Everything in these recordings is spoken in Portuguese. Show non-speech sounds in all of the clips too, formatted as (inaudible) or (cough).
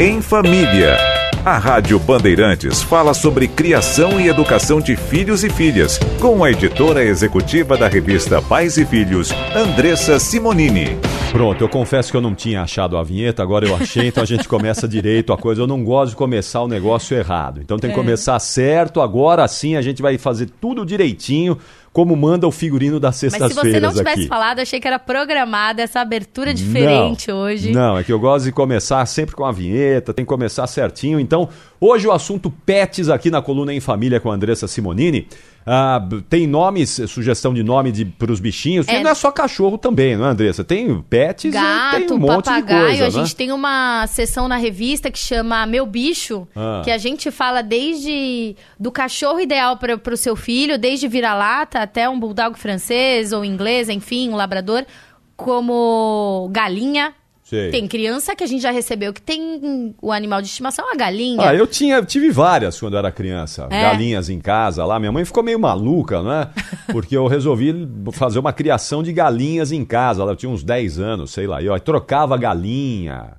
em Família. A Rádio Bandeirantes fala sobre criação e educação de filhos e filhas, com a editora executiva da revista Pais e Filhos, Andressa Simonini. Pronto, eu confesso que eu não tinha achado a vinheta, agora eu achei, então a gente (laughs) começa direito a coisa. Eu não gosto de começar o negócio errado. Então tem que é. começar certo, agora sim a gente vai fazer tudo direitinho como manda o figurino das sextas-feiras Mas se você não tivesse aqui. falado, achei que era programada essa abertura diferente não, hoje. Não, é que eu gosto de começar sempre com a vinheta, tem que começar certinho. Então, hoje o assunto pets aqui na coluna Em Família com a Andressa Simonini. Ah, tem nomes, sugestão de nome para os bichinhos. É. não é só cachorro também, não é, Andressa? Tem pets Gato, tem um monte papagaio. de coisa. A né? gente tem uma sessão na revista que chama Meu Bicho, ah. que a gente fala desde do cachorro ideal para o seu filho, desde vira-lata até um bulldog francês ou inglês, enfim, um labrador, como galinha, Sei. Tem criança que a gente já recebeu que tem o animal de estimação, a galinha. Ah, eu tinha, tive várias quando eu era criança. É. Galinhas em casa lá. Minha mãe ficou meio maluca, né? (laughs) Porque eu resolvi fazer uma criação de galinhas em casa. Ela tinha uns 10 anos, sei lá. E ó, trocava galinha.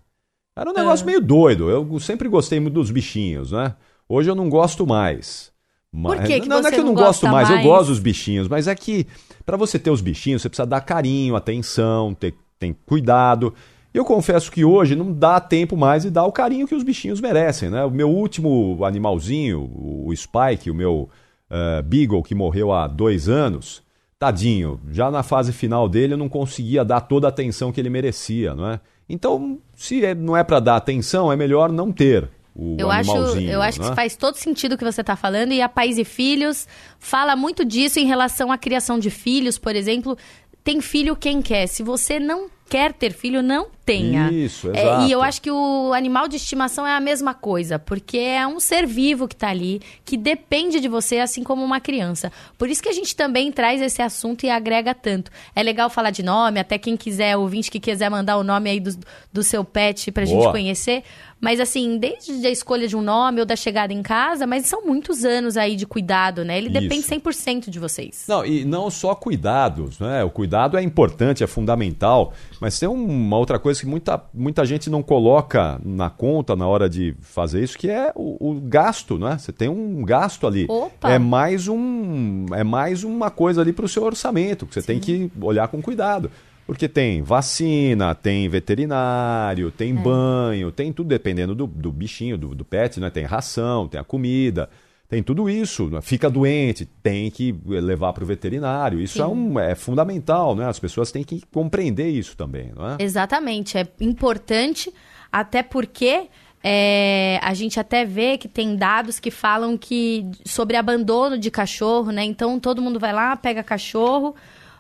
Era um negócio é. meio doido. Eu sempre gostei muito dos bichinhos, né? Hoje eu não gosto mais. Mas, Por que, que não, não é que eu não gosto mais, mais, eu gosto dos bichinhos, mas é que para você ter os bichinhos, você precisa dar carinho, atenção, ter, ter cuidado. Eu confesso que hoje não dá tempo mais de dar o carinho que os bichinhos merecem, né? O meu último animalzinho, o Spike, o meu uh, Beagle, que morreu há dois anos, tadinho, já na fase final dele eu não conseguia dar toda a atenção que ele merecia, não é? Então, se é, não é para dar atenção, é melhor não ter. O eu acho, eu acho né? que faz todo sentido o que você está falando e a Pais e Filhos fala muito disso em relação à criação de filhos, por exemplo. Tem filho quem quer. Se você não quer ter filho, não tenha. Isso, exato. É, e eu acho que o animal de estimação é a mesma coisa, porque é um ser vivo que está ali, que depende de você, assim como uma criança. Por isso que a gente também traz esse assunto e agrega tanto. É legal falar de nome, até quem quiser, ouvinte que quiser mandar o nome aí do, do seu pet para a gente conhecer. Mas assim, desde a escolha de um nome ou da chegada em casa, mas são muitos anos aí de cuidado, né? Ele Isso. depende 100% de vocês. Não, e não só cuidados, né? O cuidado é importante, é fundamental, mas tem uma outra coisa que muita, muita gente não coloca na conta na hora de fazer isso, que é o, o gasto, né? Você tem um gasto ali. Opa. É mais um é mais uma coisa ali para o seu orçamento, que você Sim. tem que olhar com cuidado. Porque tem vacina, tem veterinário, tem é. banho, tem tudo dependendo do, do bichinho, do, do pet, né? Tem ração, tem a comida, tem tudo isso. Né? Fica doente, tem que levar para o veterinário. Isso é, um, é fundamental, né? As pessoas têm que compreender isso também, não é? Exatamente. É importante, até porque é, a gente até vê que tem dados que falam que sobre abandono de cachorro, né? Então todo mundo vai lá, pega cachorro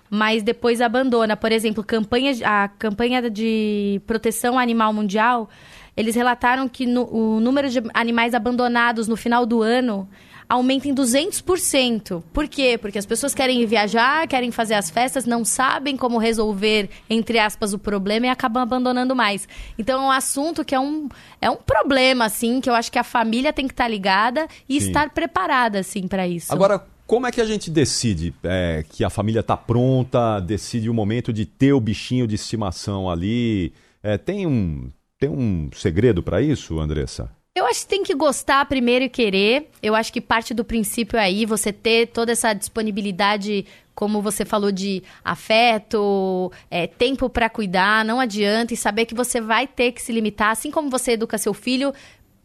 mas depois abandona. Por exemplo, campanha, a campanha de proteção animal mundial, eles relataram que no, o número de animais abandonados no final do ano aumenta em 200%. Por quê? Porque as pessoas querem viajar, querem fazer as festas, não sabem como resolver, entre aspas, o problema e acabam abandonando mais. Então é um assunto que é um, é um problema, assim, que eu acho que a família tem que estar ligada e Sim. estar preparada, assim, para isso. Agora, como é que a gente decide é, que a família está pronta, decide o momento de ter o bichinho de estimação ali? É, tem, um, tem um segredo para isso, Andressa? Eu acho que tem que gostar primeiro e querer. Eu acho que parte do princípio é aí você ter toda essa disponibilidade, como você falou, de afeto, é, tempo para cuidar, não adianta, e saber que você vai ter que se limitar. Assim como você educa seu filho,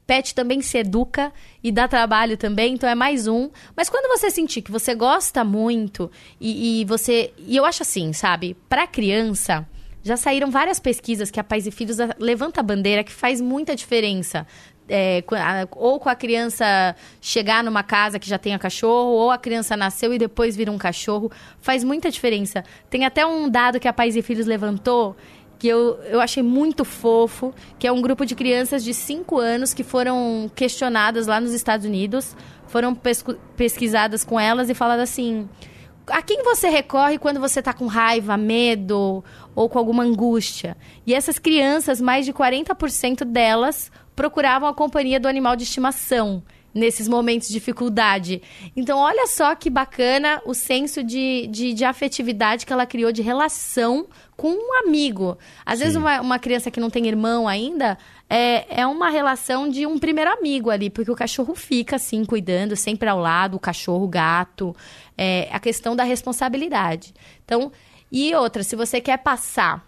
Pet também se educa e dá trabalho também, então é mais um. Mas quando você sentir que você gosta muito e, e você. E eu acho assim, sabe? Para criança, já saíram várias pesquisas que a Pais e Filhos levanta a bandeira que faz muita diferença. É, ou com a criança chegar numa casa que já tenha cachorro, ou a criança nasceu e depois vira um cachorro, faz muita diferença. Tem até um dado que a Pais e Filhos levantou que eu, eu achei muito fofo, que é um grupo de crianças de 5 anos que foram questionadas lá nos Estados Unidos, foram pesquisadas com elas e faladas assim: a quem você recorre quando você está com raiva, medo ou com alguma angústia? E essas crianças, mais de 40% delas procuravam a companhia do animal de estimação nesses momentos de dificuldade. Então, olha só que bacana o senso de, de, de afetividade que ela criou, de relação com um amigo. Às Sim. vezes, uma, uma criança que não tem irmão ainda, é, é uma relação de um primeiro amigo ali, porque o cachorro fica assim, cuidando, sempre ao lado, o cachorro, o gato. É a questão da responsabilidade. Então, e outra, se você quer passar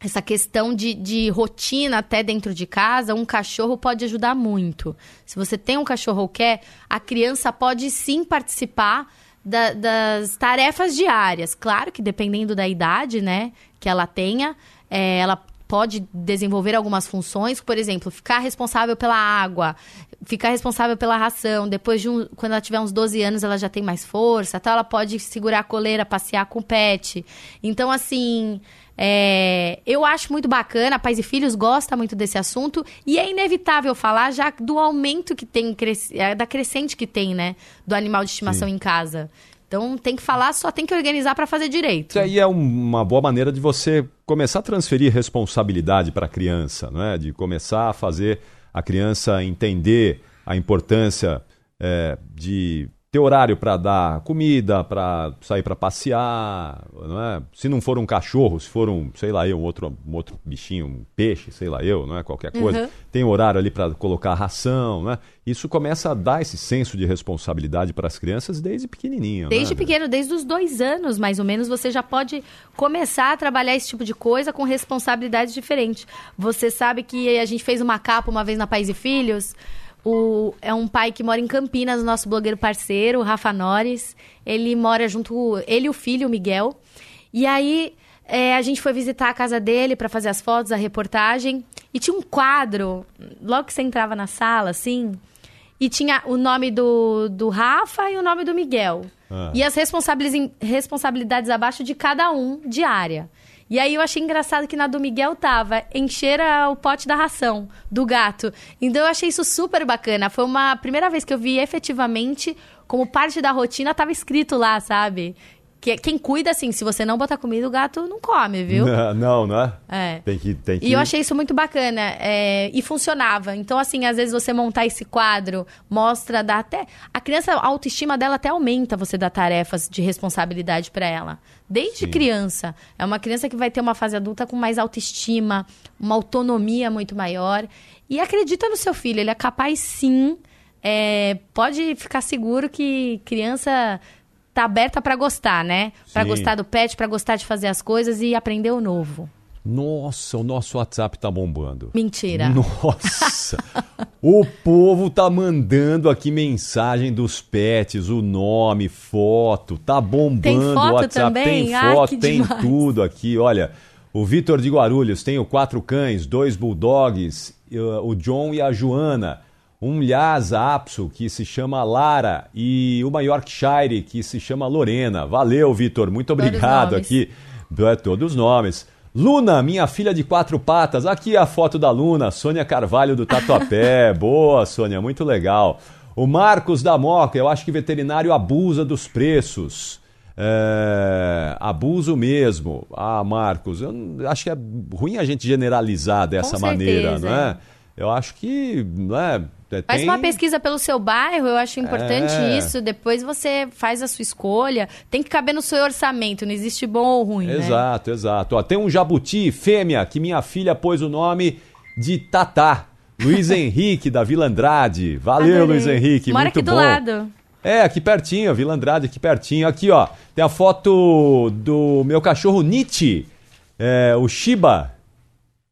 essa questão de, de rotina até dentro de casa, um cachorro pode ajudar muito. Se você tem um cachorro ou quer, a criança pode sim participar da, das tarefas diárias. Claro que dependendo da idade, né, que ela tenha, é, ela pode desenvolver algumas funções, por exemplo, ficar responsável pela água, ficar responsável pela ração. Depois de um, quando ela tiver uns 12 anos, ela já tem mais força, então ela pode segurar a coleira, passear com o pet. Então, assim, é, eu acho muito bacana, Pais e Filhos gosta muito desse assunto e é inevitável falar já do aumento que tem, é, da crescente que tem, né, do animal de estimação Sim. em casa. Então tem que falar, só tem que organizar para fazer direito. Isso aí é uma boa maneira de você começar a transferir responsabilidade para a criança, não é? De começar a fazer a criança entender a importância é, de ter horário para dar comida, para sair para passear, não é? Se não for um cachorro, se for um, sei lá eu, um outro, um outro bichinho, um peixe, sei lá eu, não é? Qualquer coisa, uhum. tem horário ali para colocar ração, não é? Isso começa a dar esse senso de responsabilidade para as crianças desde pequenininho. Desde né? pequeno, desde os dois anos, mais ou menos, você já pode começar a trabalhar esse tipo de coisa com responsabilidades diferentes. Você sabe que a gente fez uma capa uma vez na Pais e Filhos o, é um pai que mora em Campinas, nosso blogueiro parceiro, o Rafa Nores. Ele mora junto, ele e o filho, o Miguel. E aí é, a gente foi visitar a casa dele para fazer as fotos, a reportagem. E tinha um quadro, logo que você entrava na sala, assim, e tinha o nome do, do Rafa e o nome do Miguel. Ah. E as responsabilidades abaixo de cada um diária. E aí eu achei engraçado que na do Miguel tava encher o pote da ração do gato. Então eu achei isso super bacana. Foi uma primeira vez que eu vi efetivamente como parte da rotina tava escrito lá, sabe? Que, quem cuida, assim, se você não botar comida, o gato não come, viu? (laughs) Não, não é? É. Tem que, tem que... E eu achei isso muito bacana. É, e funcionava. Então, assim, às vezes você montar esse quadro, mostra, dá até... A criança, a autoestima dela até aumenta você dar tarefas de responsabilidade para ela. Desde Sim. criança. É uma criança que vai ter uma fase adulta com mais autoestima, uma autonomia muito maior. E acredita no seu filho, ele é capaz sim... É, pode ficar seguro que criança tá aberta para gostar, né? Para gostar do pet, para gostar de fazer as coisas e aprender o novo. Nossa, o nosso WhatsApp tá bombando. Mentira. Nossa. (laughs) o povo tá mandando aqui mensagem dos pets, o nome, foto, tá bombando tem foto o WhatsApp. Também? Tem foto, Ai, tem demais. tudo aqui. Olha, o Vitor de Guarulhos tem o quatro cães, dois bulldogs, o John e a Joana um Lhasa Apso, que se chama Lara, e uma Yorkshire, que se chama Lorena. Valeu, Vitor, muito obrigado todos aqui. É, todos os nomes. Luna, minha filha de quatro patas. Aqui a foto da Luna, Sônia Carvalho do Tatuapé. (laughs) Boa, Sônia, muito legal. O Marcos da Moca, eu acho que veterinário abusa dos preços. É, abuso mesmo. Ah, Marcos, eu acho que é ruim a gente generalizar dessa maneira, não é? Eu acho que não é, é, faz uma pesquisa pelo seu bairro, eu acho importante é... isso. Depois você faz a sua escolha. Tem que caber no seu orçamento, não existe bom ou ruim. Né? Exato, né? exato. Ó, tem um jabuti fêmea que minha filha pôs o nome de Tatá. Luiz (laughs) Henrique, da Vila Andrade. Valeu, Adorei. Luiz Henrique. Mora muito aqui do bom. lado. É, aqui pertinho, Vila Andrade, aqui pertinho. Aqui, ó, tem a foto do meu cachorro Nietzsche, é, o Shiba.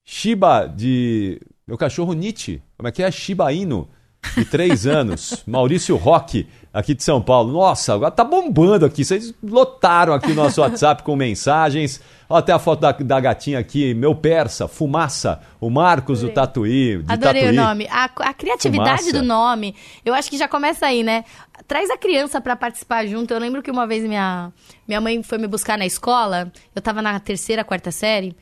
Shiba de meu cachorro Nietzsche, como é que é? Shiba Inu, de três (laughs) anos. Maurício Roque, aqui de São Paulo. Nossa, agora tá bombando aqui. Vocês lotaram aqui o nosso WhatsApp com mensagens. Olha até a foto da, da gatinha aqui, meu persa, Fumaça, o Marcos do Tatuí. De Adorei Tatuí. o nome. A, a criatividade Fumaça. do nome, eu acho que já começa aí, né? Traz a criança para participar junto. Eu lembro que uma vez minha, minha mãe foi me buscar na escola, eu tava na terceira, quarta série,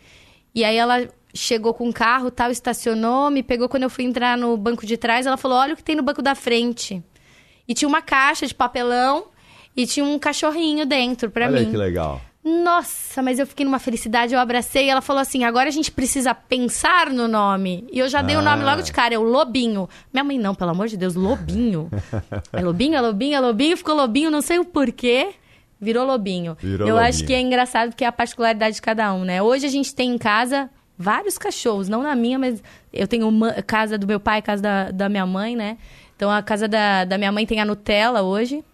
e aí ela chegou com o carro, tal, estacionou, me pegou quando eu fui entrar no banco de trás, ela falou: "Olha o que tem no banco da frente". E tinha uma caixa de papelão e tinha um cachorrinho dentro para mim. Olha que legal. Nossa, mas eu fiquei numa felicidade, eu abracei e ela falou assim: agora a gente precisa pensar no nome. E eu já dei ah. o nome logo de cara, é o Lobinho. Minha mãe, não, pelo amor de Deus, Lobinho. (laughs) é Lobinho, é Lobinho, é Lobinho, ficou Lobinho, não sei o porquê. Virou Lobinho. Virou eu lobinho. acho que é engraçado porque é a particularidade de cada um, né? Hoje a gente tem em casa vários cachorros, não na minha, mas eu tenho uma, casa do meu pai, casa da, da minha mãe, né? Então a casa da, da minha mãe tem a Nutella hoje.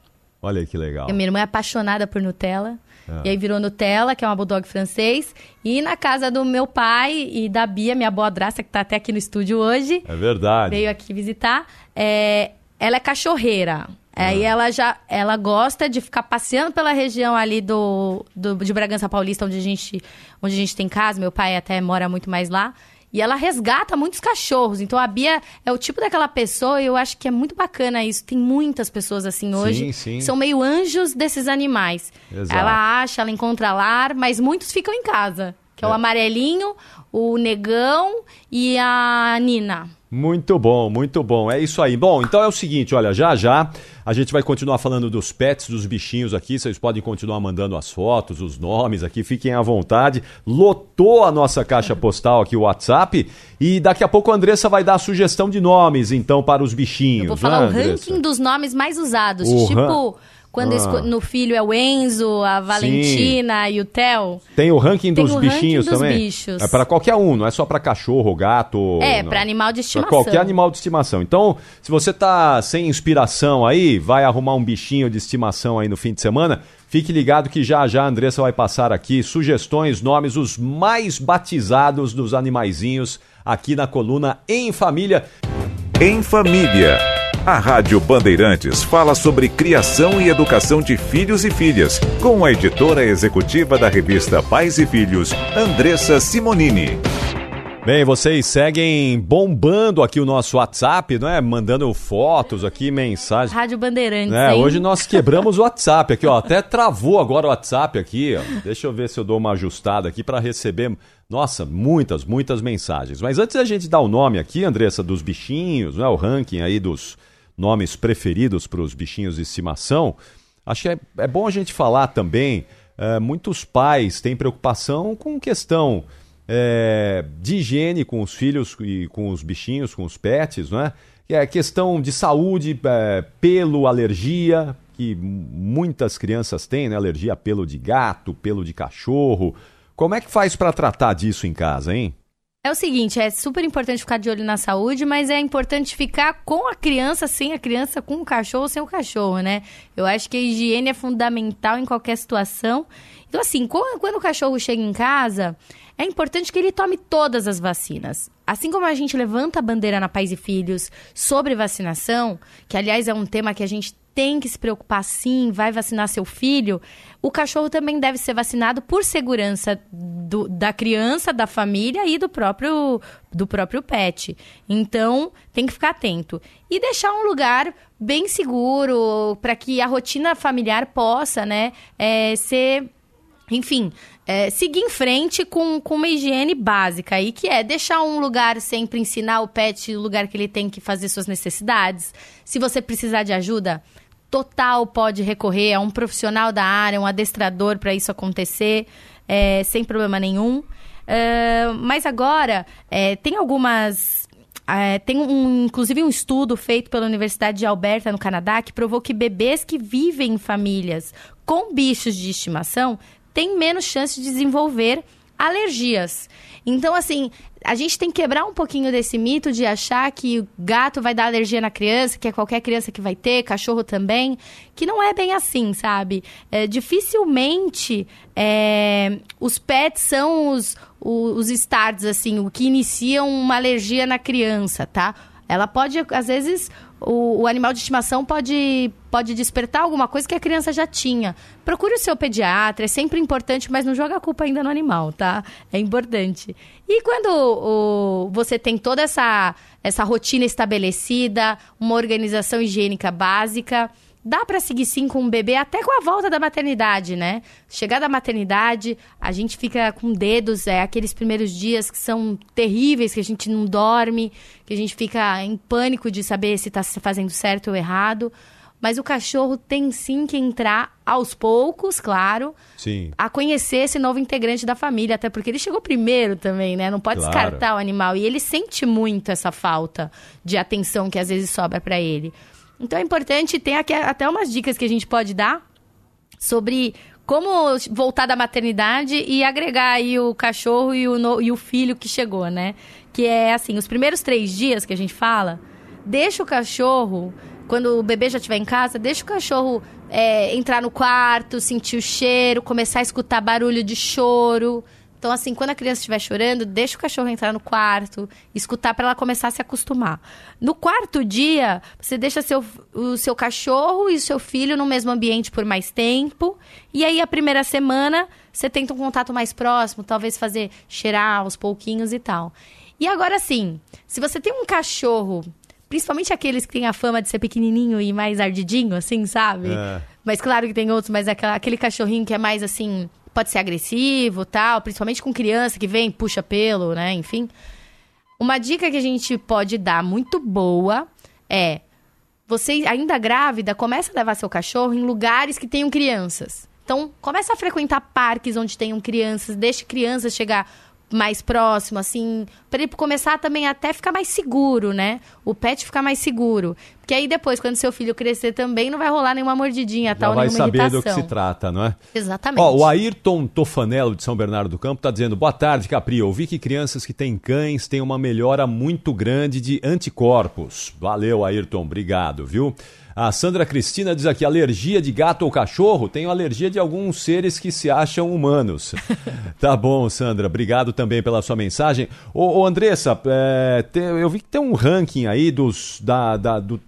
Olha que legal. A minha irmã é apaixonada por Nutella. É. E aí virou Nutella, que é uma bulldog francês. E na casa do meu pai e da Bia, minha boa draça, que tá até aqui no estúdio hoje. É verdade. Veio aqui visitar. É, ela é cachorreira. Aí ah. ela já ela gosta de ficar passeando pela região ali do, do, de Bragança Paulista, onde a, gente, onde a gente tem casa. Meu pai até mora muito mais lá. E ela resgata muitos cachorros. Então a Bia é o tipo daquela pessoa, e eu acho que é muito bacana isso. Tem muitas pessoas assim hoje. Sim, sim. São meio anjos desses animais. Exato. Ela acha, ela encontra lar, mas muitos ficam em casa. Que é, é o amarelinho, o negão e a Nina. Muito bom, muito bom. É isso aí. Bom, então é o seguinte, olha, já já a gente vai continuar falando dos pets, dos bichinhos aqui. Vocês podem continuar mandando as fotos, os nomes aqui, fiquem à vontade. Lotou a nossa caixa postal aqui, o WhatsApp. E daqui a pouco a Andressa vai dar a sugestão de nomes, então, para os bichinhos. Eu vou falar né, o ranking dos nomes mais usados. O tipo. Quando ah. no filho é o Enzo, a Valentina Sim. e o Theo. Tem o ranking dos o bichinhos ranking também? Dos bichos. É para qualquer um, não é só para cachorro, gato. É, para animal de estimação. Pra qualquer animal de estimação. Então, se você tá sem inspiração aí, vai arrumar um bichinho de estimação aí no fim de semana, fique ligado que já já a Andressa vai passar aqui sugestões, nomes, os mais batizados dos animaizinhos aqui na coluna Em Família. Em Família. A Rádio Bandeirantes fala sobre criação e educação de filhos e filhas, com a editora executiva da revista Pais e Filhos, Andressa Simonini. Bem, vocês seguem bombando aqui o nosso WhatsApp, não é? Mandando fotos aqui, mensagens. Rádio Bandeirantes. É, hoje nós quebramos o WhatsApp aqui, ó. (laughs) Até travou agora o WhatsApp aqui, ó. Deixa eu ver se eu dou uma ajustada aqui para receber. Nossa, muitas, muitas mensagens. Mas antes da gente dar o nome aqui, Andressa, dos bichinhos, né? O ranking aí dos nomes preferidos para os bichinhos de estimação, acho que é, é bom a gente falar também. É, muitos pais têm preocupação com questão é, de higiene com os filhos e com os bichinhos, com os pets, não é? É questão de saúde, é, pelo, alergia, que muitas crianças têm, né? Alergia a pelo de gato, pelo de cachorro. Como é que faz para tratar disso em casa, hein? É o seguinte, é super importante ficar de olho na saúde, mas é importante ficar com a criança, sem a criança, com o cachorro, sem o cachorro, né? Eu acho que a higiene é fundamental em qualquer situação. Então, assim, quando o cachorro chega em casa, é importante que ele tome todas as vacinas. Assim como a gente levanta a bandeira na Pais e Filhos sobre vacinação, que aliás é um tema que a gente tem que se preocupar sim, vai vacinar seu filho, o cachorro também deve ser vacinado por segurança do, da criança, da família e do próprio, do próprio pet. Então, tem que ficar atento. E deixar um lugar bem seguro para que a rotina familiar possa né, é, ser enfim, é, seguir em frente com, com uma higiene básica aí, que é deixar um lugar sempre ensinar o pet o lugar que ele tem que fazer suas necessidades. Se você precisar de ajuda, total pode recorrer a um profissional da área, um adestrador para isso acontecer, é, sem problema nenhum. Uh, mas agora, é, tem algumas. É, tem um, inclusive um estudo feito pela Universidade de Alberta, no Canadá, que provou que bebês que vivem em famílias com bichos de estimação têm menos chance de desenvolver alergias. Então, assim, a gente tem que quebrar um pouquinho desse mito de achar que o gato vai dar alergia na criança, que é qualquer criança que vai ter, cachorro também, que não é bem assim, sabe? É, dificilmente é, os pets são os, os, os starts, assim, o que iniciam uma alergia na criança, tá? Ela pode, às vezes, o, o, animal de estimação pode, pode despertar alguma coisa que a criança já tinha. Procure o seu pediatra, é sempre importante, mas não joga a culpa ainda no animal, tá? É importante. E quando o, você tem toda essa, essa rotina estabelecida, uma organização higiênica básica, dá para seguir sim com o bebê até com a volta da maternidade, né? Chegar da maternidade, a gente fica com dedos, é aqueles primeiros dias que são terríveis, que a gente não dorme, que a gente fica em pânico de saber se está fazendo certo ou errado. Mas o cachorro tem sim que entrar aos poucos, claro, sim. a conhecer esse novo integrante da família, até porque ele chegou primeiro também, né? Não pode claro. descartar o animal e ele sente muito essa falta de atenção que às vezes sobra para ele. Então é importante, tem aqui até umas dicas que a gente pode dar sobre como voltar da maternidade e agregar aí o cachorro e o, no, e o filho que chegou, né? Que é assim, os primeiros três dias que a gente fala, deixa o cachorro, quando o bebê já estiver em casa, deixa o cachorro é, entrar no quarto, sentir o cheiro, começar a escutar barulho de choro. Então, assim, quando a criança estiver chorando, deixa o cachorro entrar no quarto, escutar para ela começar a se acostumar. No quarto dia, você deixa seu, o seu cachorro e o seu filho no mesmo ambiente por mais tempo. E aí, a primeira semana, você tenta um contato mais próximo, talvez fazer cheirar aos pouquinhos e tal. E agora sim, se você tem um cachorro, principalmente aqueles que têm a fama de ser pequenininho e mais ardidinho, assim, sabe? É. Mas claro que tem outros, mas aquele cachorrinho que é mais assim pode ser agressivo, tal, principalmente com criança que vem, puxa pelo, né, enfim. Uma dica que a gente pode dar muito boa é você ainda grávida, começa a levar seu cachorro em lugares que tenham crianças. Então, começa a frequentar parques onde tenham crianças, deixe crianças chegar mais próximo, assim, para ele começar também até ficar mais seguro, né? O pet ficar mais seguro. Porque aí depois, quando seu filho crescer também, não vai rolar nenhuma mordidinha, Já tal, vai saber irritação. do que se trata, não é? Exatamente. Ó, o Ayrton Tofanello, de São Bernardo do Campo, está dizendo, boa tarde, Capri, ouvi que crianças que têm cães têm uma melhora muito grande de anticorpos. Valeu, Ayrton, obrigado, viu? A Sandra Cristina diz aqui: alergia de gato ou cachorro? Tenho alergia de alguns seres que se acham humanos. (laughs) tá bom, Sandra. Obrigado também pela sua mensagem. Ô, ô Andressa, é, eu vi que tem um ranking aí dos, da, da, do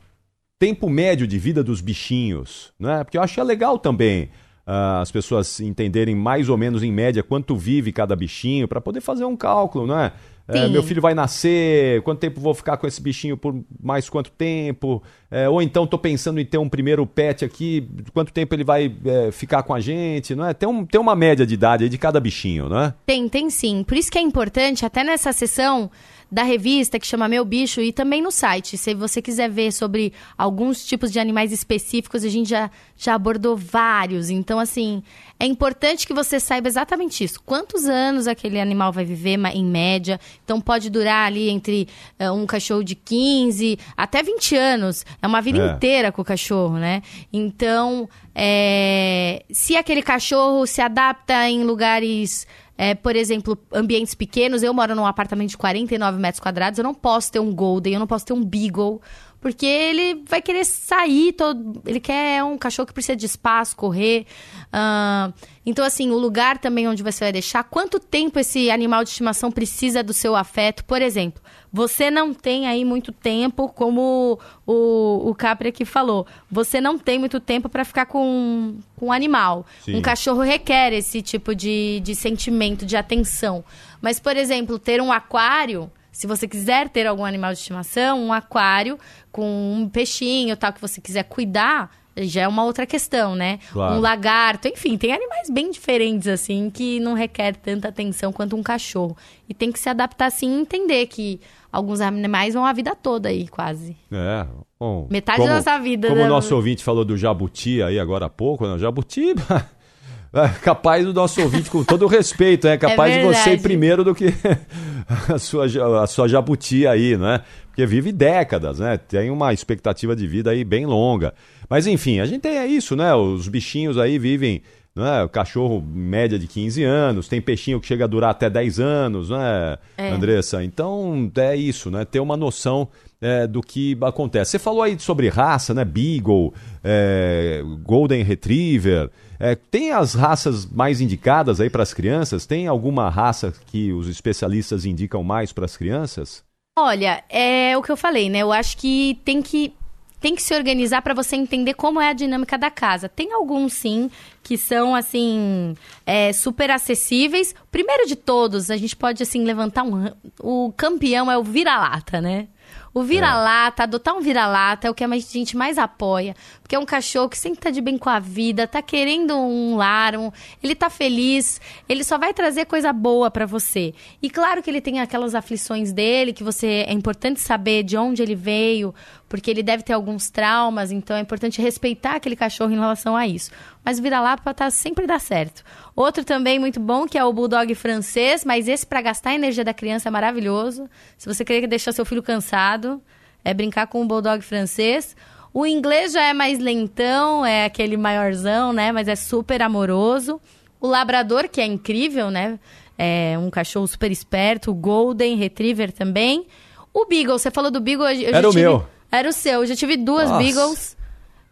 tempo médio de vida dos bichinhos, né? Porque eu acho legal também. Uh, as pessoas entenderem mais ou menos em média quanto vive cada bichinho para poder fazer um cálculo, não é? É, meu filho vai nascer, quanto tempo vou ficar com esse bichinho por mais quanto tempo? É, ou então estou pensando em ter um primeiro pet aqui, quanto tempo ele vai é, ficar com a gente, não é? Tem, um, tem uma média de idade de cada bichinho, não é? Tem, tem sim. Por isso que é importante, até nessa sessão da revista que chama Meu Bicho e também no site. Se você quiser ver sobre alguns tipos de animais específicos, a gente já, já abordou vários. Então, assim, é importante que você saiba exatamente isso. Quantos anos aquele animal vai viver em média? Então, pode durar ali entre uh, um cachorro de 15 até 20 anos. É uma vida é. inteira com o cachorro, né? Então, é, se aquele cachorro se adapta em lugares é, por exemplo, ambientes pequenos. Eu moro num apartamento de 49 metros quadrados, eu não posso ter um Golden, eu não posso ter um Beagle, porque ele vai querer sair, todo, ele quer um cachorro que precisa de espaço, correr. Uh, então, assim, o lugar também onde você vai deixar, quanto tempo esse animal de estimação precisa do seu afeto, por exemplo. Você não tem aí muito tempo, como o, o Capri aqui falou. Você não tem muito tempo para ficar com, com um animal. Sim. Um cachorro requer esse tipo de, de sentimento, de atenção. Mas, por exemplo, ter um aquário. Se você quiser ter algum animal de estimação, um aquário com um peixinho tal que você quiser cuidar, já é uma outra questão, né? Claro. Um lagarto, enfim, tem animais bem diferentes, assim, que não requer tanta atenção quanto um cachorro. E tem que se adaptar, assim, e entender que alguns animais vão a vida toda aí, quase. É. Bom, Metade como, da nossa vida. Como né? o nosso ouvinte falou do jabuti aí agora há pouco, né? O jabuti. (laughs) É (laughs) capaz do nosso ouvinte, com todo o respeito, é capaz é de você ir primeiro do que (laughs) a sua, a sua jabuti aí, né? Porque vive décadas, né? Tem uma expectativa de vida aí bem longa. Mas enfim, a gente tem isso, né? Os bichinhos aí vivem é? O cachorro, média de 15 anos, tem peixinho que chega a durar até 10 anos, né, é. Andressa? Então, é isso, né? Ter uma noção é, do que acontece. Você falou aí sobre raça, né? Beagle, é, Golden Retriever. É, tem as raças mais indicadas aí para as crianças? Tem alguma raça que os especialistas indicam mais para as crianças? Olha, é o que eu falei, né? Eu acho que tem que tem que se organizar para você entender como é a dinâmica da casa. Tem alguns, sim, que são, assim, é, super acessíveis. Primeiro de todos, a gente pode, assim, levantar um... O campeão é o vira-lata, né? O vira-lata, é. adotar um vira-lata é o que a gente mais apoia. Porque é um cachorro que sempre tá de bem com a vida, tá querendo um lar, um, ele tá feliz, ele só vai trazer coisa boa para você. E claro que ele tem aquelas aflições dele, que você é importante saber de onde ele veio, porque ele deve ter alguns traumas, então é importante respeitar aquele cachorro em relação a isso. Mas vira-lata tá, sempre dá certo. Outro também muito bom, que é o Bulldog francês, mas esse para gastar a energia da criança é maravilhoso. Se você querer deixar seu filho cansado, é brincar com o Bulldog francês. O inglês já é mais lentão, é aquele maiorzão, né? Mas é super amoroso. O labrador, que é incrível, né? É um cachorro super esperto. O golden retriever também. O beagle, você falou do beagle. Eu Era o tive... meu. Era o seu. Eu já tive duas Nossa. beagles.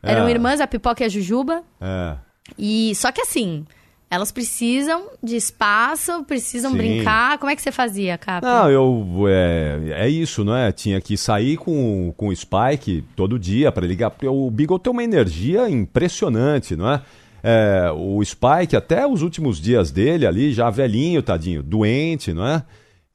Eram É. irmãs, a Pipoca e a Jujuba. É. E só que assim, elas precisam de espaço, precisam Sim. brincar. Como é que você fazia, Cap? Não, eu. É, é isso, não é? Tinha que sair com, com o Spike todo dia para ligar. Porque o Beagle tem uma energia impressionante, não é? É, o Spike, até os últimos dias dele ali, já velhinho, tadinho, doente, não é?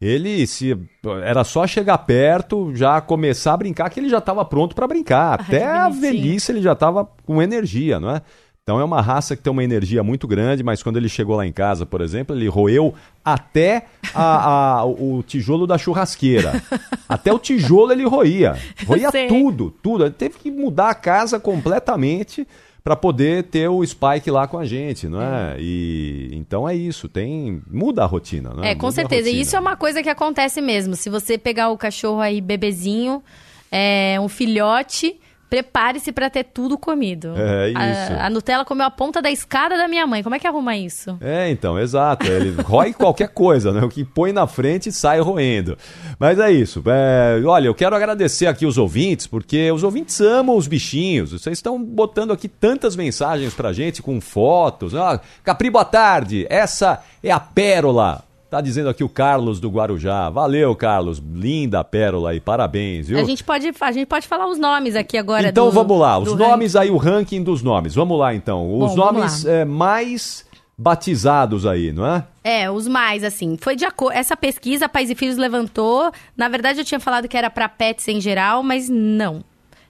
Ele se era só chegar perto, já começar a brincar, que ele já estava pronto para brincar. Ai, Até a velhice ele já estava com energia, não é? Então é uma raça que tem uma energia muito grande, mas quando ele chegou lá em casa, por exemplo, ele roeu até a- a- o tijolo da churrasqueira. (laughs) até o tijolo ele roía. Roía tudo, tudo. Ele teve que mudar a casa completamente para poder ter o Spike lá com a gente, não é? E então é isso, tem muda a rotina, não é? É, com Muda certeza. E isso é uma coisa que acontece mesmo. Se você pegar o cachorro aí bebezinho, é, um filhote, prepare-se pra ter tudo comido. É, isso. A, a Nutella comeu a ponta da escada da minha mãe. Como é que arruma isso? É, então, exato. Ele rói (laughs) qualquer coisa, né? O que põe na frente sai roendo. Mas é isso. É, olha, eu quero agradecer aqui os ouvintes, porque os ouvintes amam os bichinhos. Vocês estão botando aqui tantas mensagens pra gente com fotos. Ah, Capri, boa tarde. Essa é a pérola. Tá dizendo aqui o Carlos do Guarujá. Valeu, Carlos. Linda pérola aí. Parabéns, viu? A gente, pode, a gente pode falar os nomes aqui agora. Então do- vamos lá, os nomes aí, o ranking dos nomes. Vamos lá então. Os Bom, nomes é, mais batizados aí, não é? É, os mais, assim. Foi de acordo. Essa pesquisa, Pais e Filhos levantou. Na verdade, eu tinha falado que era pra pets em geral, mas não.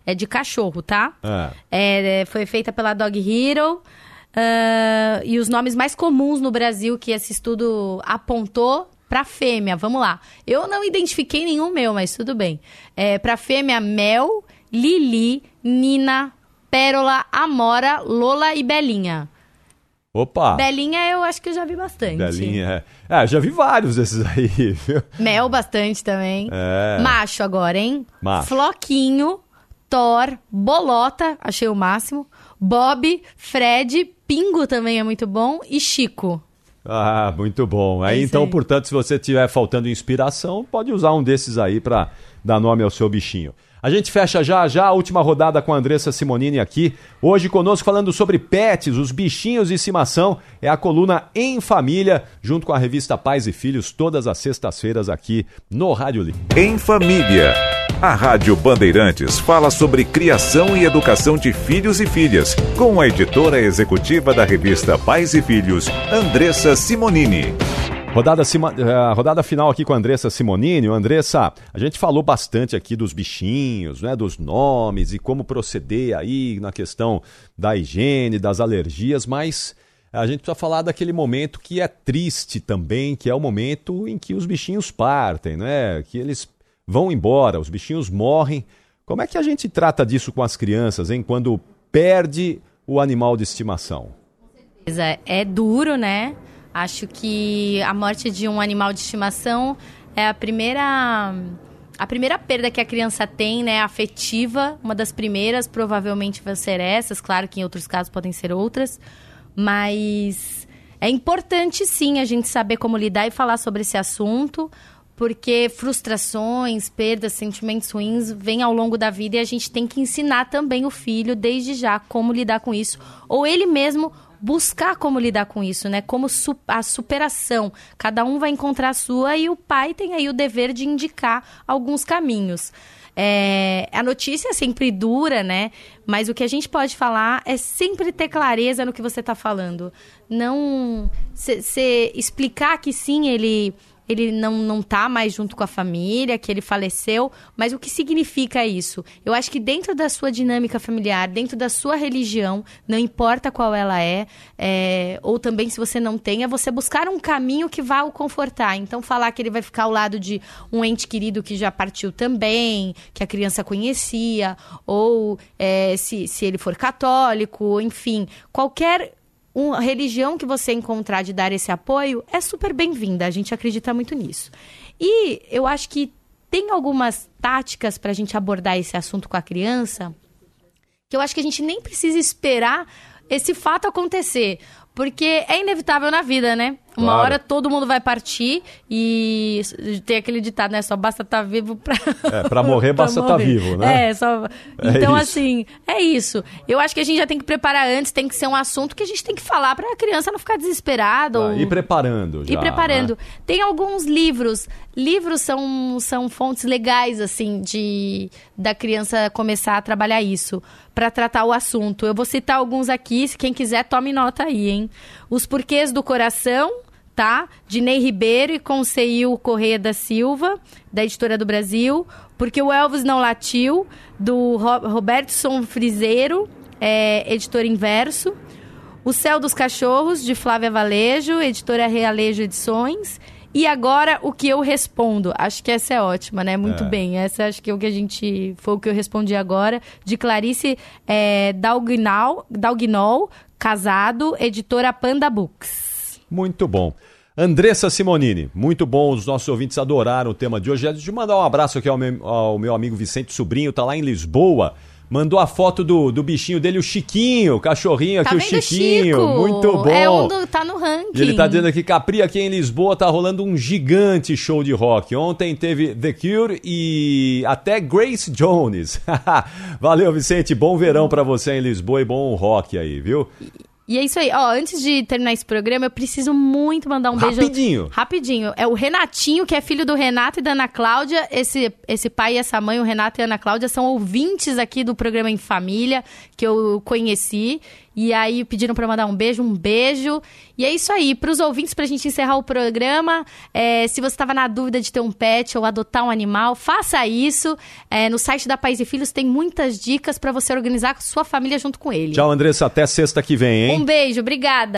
É de cachorro, tá? É. É, é, foi feita pela Dog Hero. Ah, e os nomes mais comuns no Brasil que esse estudo apontou pra fêmea. Vamos lá. Eu não identifiquei nenhum meu, mas tudo bem. É, pra fêmea, Mel, Lili, Nina, Pérola, Amora, Lola e Belinha. Opa! Belinha eu acho que eu já vi bastante. Belinha. é. Ah, já vi vários desses (laughs) aí, viu? Mel bastante também. É. Macho agora, hein? Macho. Floquinho, Thor, Bolota, achei o máximo. Bob, Fred, Pingo também é muito bom. E Chico. Ah, muito bom. Aí É então, aí. portanto, se você tiver faltando inspiração, pode usar um desses aí pra dar nome ao seu bichinho. A gente fecha já já a última rodada com a Andressa Simonini aqui. Hoje conosco falando sobre pets, os bichinhos de estimação. É a coluna Em Família, junto com a revista Pais e Filhos, todas as sextas-feiras aqui no Rádio Livre. Em Família. A Rádio Bandeirantes fala sobre criação e educação de filhos e filhas, com a editora executiva da revista Pais e Filhos, Andressa Simonini. Rodada, eh, rodada final aqui com a Andressa Simonini. Andressa, a gente falou bastante aqui dos bichinhos, né, dos nomes e como proceder aí na questão da higiene, das alergias, mas a gente precisa falar daquele momento que é triste também, que é o momento em que os bichinhos partem, né? Que eles vão embora, os bichinhos morrem. Como é que a gente trata disso com as crianças, hein? Quando perde o animal de estimação? É- duro, né? Acho que a morte de um animal de estimação é a primeira a primeira perda que a criança tem, né, afetiva, uma das primeiras, provavelmente vai ser essas, claro que em outros casos podem ser outras, mas é importante sim a gente saber como lidar e falar sobre esse assunto, porque frustrações, perdas, sentimentos ruins vêm ao longo da vida e a gente tem que ensinar também o filho desde já como lidar com isso, ou ele mesmo buscar como lidar com isso, né? Como su- a superação. Cada um vai encontrar a sua e o pai tem aí o dever de indicar alguns caminhos. É, a notícia é sempre dura, né? Mas o que a gente pode falar é sempre ter clareza no que você está falando. Não. Você explicar que sim, ele ele não, não tá mais junto com a família, que ele faleceu, mas o que significa isso? Eu acho que dentro da sua dinâmica familiar, dentro da sua religião, não importa qual ela é, é, ou também se você não tem, é você buscar um caminho que vá o confortar. Então, falar que ele vai ficar ao lado de um ente querido que já partiu também, que a criança conhecia, ou é, se, se ele for católico, enfim, qualquer uma religião que você encontrar de dar esse apoio é super bem-vinda. A gente acredita muito nisso. E eu acho que tem algumas táticas para a gente abordar esse assunto com a criança que eu acho que a gente nem precisa esperar esse fato acontecer. Porque é inevitável na vida, né? Uma Claro. hora todo mundo vai partir e tem aquele ditado, né? Só basta estar vivo pra. É, pra morrer (laughs) pra basta estar morrer. vivo, né? É, só. É Então, isso. assim, é isso. Eu acho que a gente já tem que preparar antes, tem que ser um assunto que a gente tem que falar pra criança não ficar desesperada. Ah, ou... E preparando já. E preparando. né? Tem alguns livros. Livros são, são fontes legais, assim, de da criança começar a trabalhar isso, para tratar o assunto. Eu vou citar alguns aqui, se quem quiser, tome nota aí, hein? Os Porquês do Coração, tá? De Ney Ribeiro e Conceil Correia da Silva, da Editora do Brasil. Porque o Elvis Não Latiu, do Ro Robertson Friseiro, é, editor inverso. O Céu dos Cachorros, de Flávia Valejo, editora Realejo Edições. E agora, o que eu respondo? Acho que essa é ótima, né? Muito É. bem. Essa acho que é o que a gente. Foi o que eu respondi agora. De Clarice é, Dalguinal, Dalguinol, casado, editora Panda Books. Muito bom. Andressa Simonini, muito bom. Os nossos ouvintes adoraram o tema de hoje. Antes de mandar um abraço aqui ao meu, ao meu amigo Vicente Sobrinho, tá lá em Lisboa. Mandou a foto do, do bichinho dele, o Chiquinho, o cachorrinho aqui, tá o Chiquinho. Chico? Muito bom. É um do, tá no ranking. E ele tá dizendo aqui, Capri, aqui em Lisboa, tá rolando um gigante show de rock. Ontem teve The Cure e até Grace Jones. (laughs) Valeu, Vicente. Bom verão pra você em Lisboa e bom rock aí, viu? E é isso aí. Ó, antes de terminar esse programa, eu preciso muito mandar um beijo. Rapidinho. Rapidinho. É o Renatinho, que é filho do Renato e da Ana Cláudia. Esse, esse pai e essa mãe, o Renato e a Ana Cláudia, são ouvintes aqui do programa Em Família, que eu conheci. E aí pediram pra mandar um beijo, um beijo. E é isso aí. Pros ouvintes, pra gente encerrar o programa, é, se você estava na dúvida de ter um pet ou adotar um animal, faça isso. É, no site da Pais e Filhos tem muitas dicas pra você organizar sua família junto com ele. Tchau, Andressa. Até sexta que vem, hein? Um beijo, obrigada.